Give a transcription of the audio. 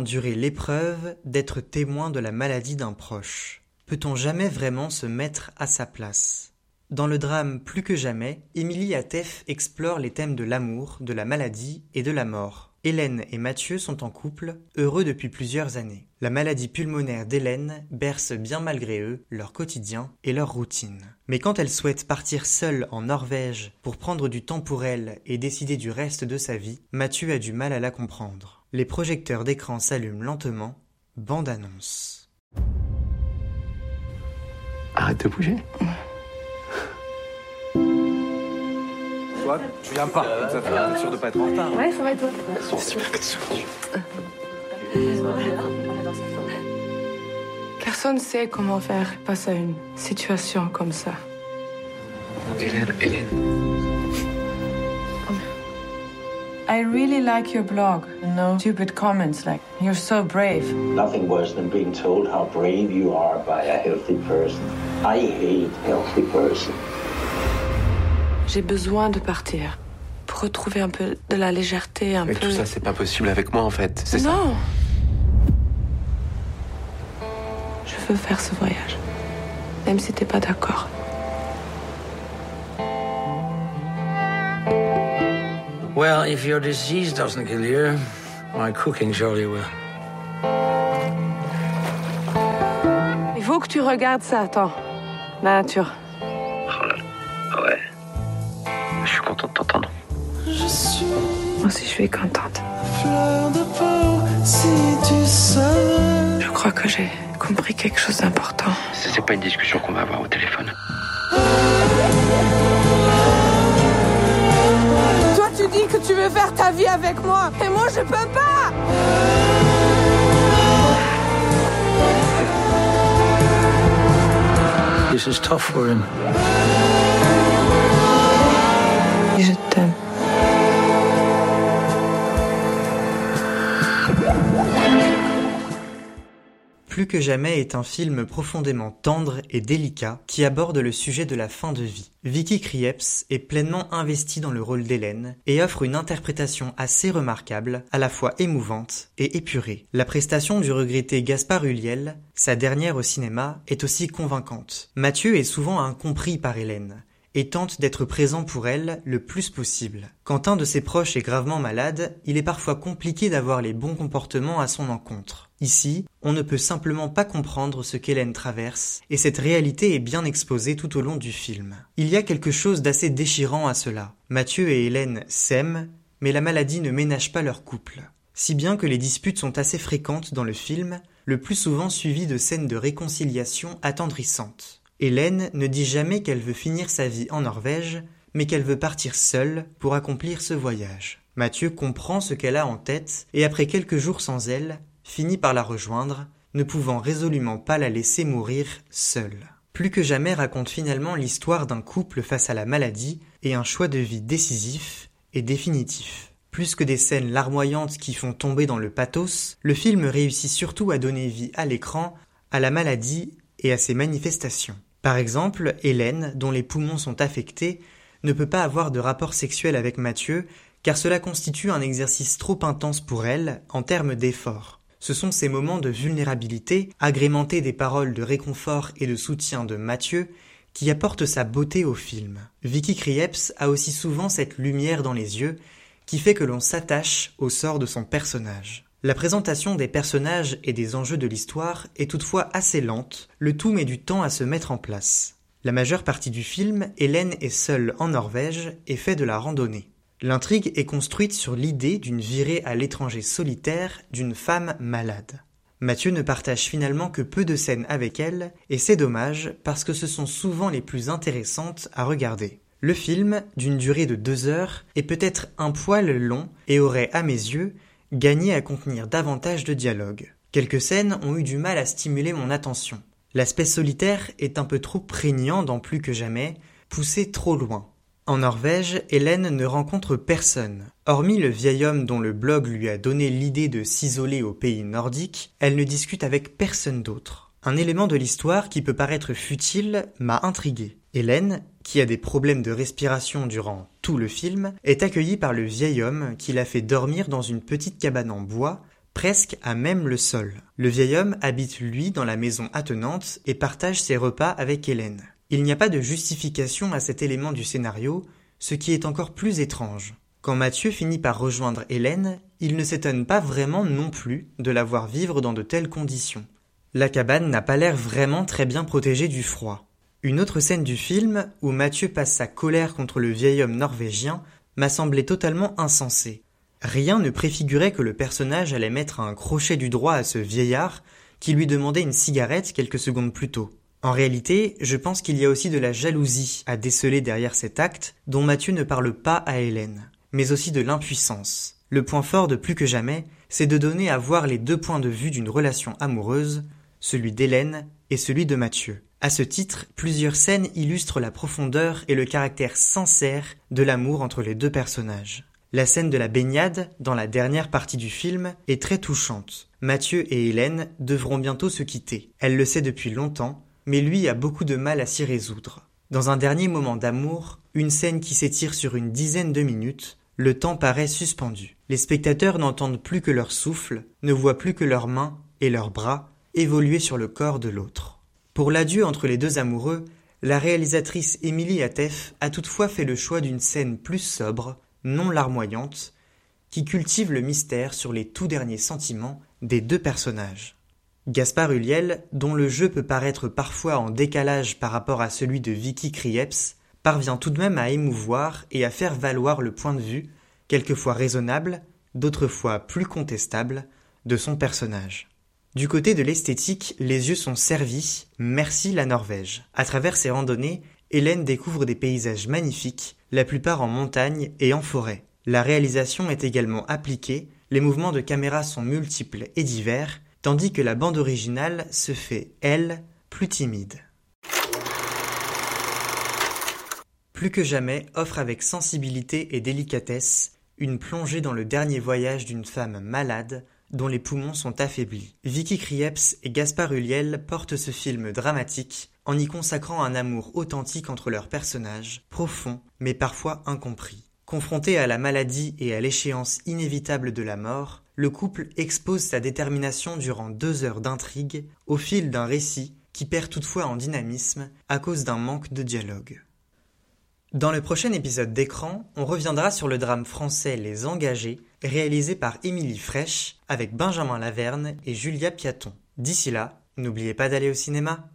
endurer l'épreuve d'être témoin de la maladie d'un proche Peut-on jamais vraiment se mettre à sa place? Dans le drame Plus que jamais, Émilie Atef explore les thèmes de l'amour, de la maladie et de la mort. Hélène et Mathieu sont en couple, heureux depuis plusieurs années. La maladie pulmonaire d'Hélène berce bien malgré eux leur quotidien et leur routine. Mais quand elle souhaite partir seule en Norvège pour prendre du temps pour elle et décider du reste de sa vie, Mathieu a du mal à la comprendre. Les projecteurs d'écran s'allument lentement. Bande annonce. Arrête de bouger. tu viens pas. Ça fait sûr de pas être en retard. Ouais, ça va être toi. C'est super que tu Personne sait comment faire face à une situation comme ça. Hélène, Hélène. I really like your blog. No stupid comments like, you're so brave. Nothing worse than being told how brave you are by a healthy person. I hate healthy person. J'ai besoin de partir. Pour retrouver un peu de la légèreté, un Mais peu. tout ça, c'est pas possible avec moi en fait. C'est ça. Non Je veux faire ce voyage. Même si t'es pas d'accord. Well, if your disease doesn't kill you, my cooking surely will. Il faut que tu regardes ça, attends. La nature. Oh là là. Ah ouais. Je suis content de t'entendre. Moi aussi, je suis contente. Je crois que j'ai compris quelque chose d'important. C'est pas une discussion qu'on va avoir au téléphone. Vie avec moi, et moi, je peux pas This is tough for him. Je t'aime. Plus que jamais est un film profondément tendre et délicat qui aborde le sujet de la fin de vie. Vicky Krieps est pleinement investie dans le rôle d'Hélène et offre une interprétation assez remarquable, à la fois émouvante et épurée. La prestation du regretté Gaspard Ulliel, sa dernière au cinéma, est aussi convaincante. Mathieu est souvent incompris par Hélène et tente d'être présent pour elle le plus possible. Quand un de ses proches est gravement malade, il est parfois compliqué d'avoir les bons comportements à son encontre. Ici, on ne peut simplement pas comprendre ce qu'Hélène traverse, et cette réalité est bien exposée tout au long du film. Il y a quelque chose d'assez déchirant à cela. Mathieu et Hélène s'aiment, mais la maladie ne ménage pas leur couple. Si bien que les disputes sont assez fréquentes dans le film, le plus souvent suivies de scènes de réconciliation attendrissantes. Hélène ne dit jamais qu'elle veut finir sa vie en Norvège, mais qu'elle veut partir seule pour accomplir ce voyage. Mathieu comprend ce qu'elle a en tête et après quelques jours sans elle, finit par la rejoindre, ne pouvant résolument pas la laisser mourir seule. Plus que jamais raconte finalement l'histoire d'un couple face à la maladie et un choix de vie décisif et définitif. Plus que des scènes larmoyantes qui font tomber dans le pathos, le film réussit surtout à donner vie à l'écran, à la maladie et à ses manifestations. Par exemple, Hélène, dont les poumons sont affectés, ne peut pas avoir de rapport sexuel avec Mathieu, car cela constitue un exercice trop intense pour elle en termes d'effort. Ce sont ces moments de vulnérabilité, agrémentés des paroles de réconfort et de soutien de Mathieu, qui apportent sa beauté au film. Vicky Krieps a aussi souvent cette lumière dans les yeux, qui fait que l'on s'attache au sort de son personnage. La présentation des personnages et des enjeux de l'histoire est toutefois assez lente, le tout met du temps à se mettre en place. La majeure partie du film, Hélène est seule en Norvège et fait de la randonnée. L'intrigue est construite sur l'idée d'une virée à l'étranger solitaire d'une femme malade. Mathieu ne partage finalement que peu de scènes avec elle, et c'est dommage parce que ce sont souvent les plus intéressantes à regarder. Le film, d'une durée de deux heures, est peut-être un poil long et aurait, à mes yeux, gagné à contenir davantage de dialogue. Quelques scènes ont eu du mal à stimuler mon attention. L'aspect solitaire est un peu trop prégnant dans plus que jamais, poussé trop loin. En Norvège, Hélène ne rencontre personne. Hormis le vieil homme dont le blog lui a donné l'idée de s'isoler au pays nordique, elle ne discute avec personne d'autre. Un élément de l'histoire qui peut paraître futile m'a intrigué. Hélène, qui a des problèmes de respiration durant tout le film, est accueillie par le vieil homme qui la fait dormir dans une petite cabane en bois presque à même le sol. Le vieil homme habite lui dans la maison attenante et partage ses repas avec Hélène. Il n'y a pas de justification à cet élément du scénario, ce qui est encore plus étrange. Quand Mathieu finit par rejoindre Hélène, il ne s'étonne pas vraiment non plus de la voir vivre dans de telles conditions. La cabane n'a pas l'air vraiment très bien protégée du froid. Une autre scène du film, où Mathieu passe sa colère contre le vieil homme norvégien, m'a semblé totalement insensée. Rien ne préfigurait que le personnage allait mettre un crochet du droit à ce vieillard qui lui demandait une cigarette quelques secondes plus tôt. En réalité, je pense qu'il y a aussi de la jalousie à déceler derrière cet acte dont Mathieu ne parle pas à Hélène, mais aussi de l'impuissance. Le point fort de plus que jamais, c'est de donner à voir les deux points de vue d'une relation amoureuse, celui d'Hélène et celui de Mathieu. À ce titre, plusieurs scènes illustrent la profondeur et le caractère sincère de l'amour entre les deux personnages. La scène de la baignade, dans la dernière partie du film, est très touchante. Mathieu et Hélène devront bientôt se quitter. Elle le sait depuis longtemps, mais lui a beaucoup de mal à s'y résoudre. Dans un dernier moment d'amour, une scène qui s'étire sur une dizaine de minutes, le temps paraît suspendu. Les spectateurs n'entendent plus que leur souffle, ne voient plus que leurs mains et leurs bras évoluer sur le corps de l'autre. Pour l'adieu entre les deux amoureux, la réalisatrice Émilie Atef a toutefois fait le choix d'une scène plus sobre, non larmoyante, qui cultive le mystère sur les tout derniers sentiments des deux personnages. Gaspard Ulliel, dont le jeu peut paraître parfois en décalage par rapport à celui de Vicky Krieps, parvient tout de même à émouvoir et à faire valoir le point de vue, quelquefois raisonnable, d'autres fois plus contestable, de son personnage. Du côté de l'esthétique, les yeux sont servis, merci la Norvège. À travers ses randonnées, Hélène découvre des paysages magnifiques, la plupart en montagne et en forêt. La réalisation est également appliquée, les mouvements de caméra sont multiples et divers, tandis que la bande originale se fait, elle, plus timide. Plus que jamais offre avec sensibilité et délicatesse une plongée dans le dernier voyage d'une femme malade dont les poumons sont affaiblis. Vicky Krieps et Gaspard Ulliel portent ce film dramatique en y consacrant un amour authentique entre leurs personnages, profond mais parfois incompris. Confronté à la maladie et à l'échéance inévitable de la mort, le couple expose sa détermination durant deux heures d'intrigue au fil d'un récit qui perd toutefois en dynamisme à cause d'un manque de dialogue. Dans le prochain épisode d'écran, on reviendra sur le drame français Les Engagés, réalisé par Émilie Fraîche, avec Benjamin Laverne et Julia Piaton. D'ici là, n'oubliez pas d'aller au cinéma.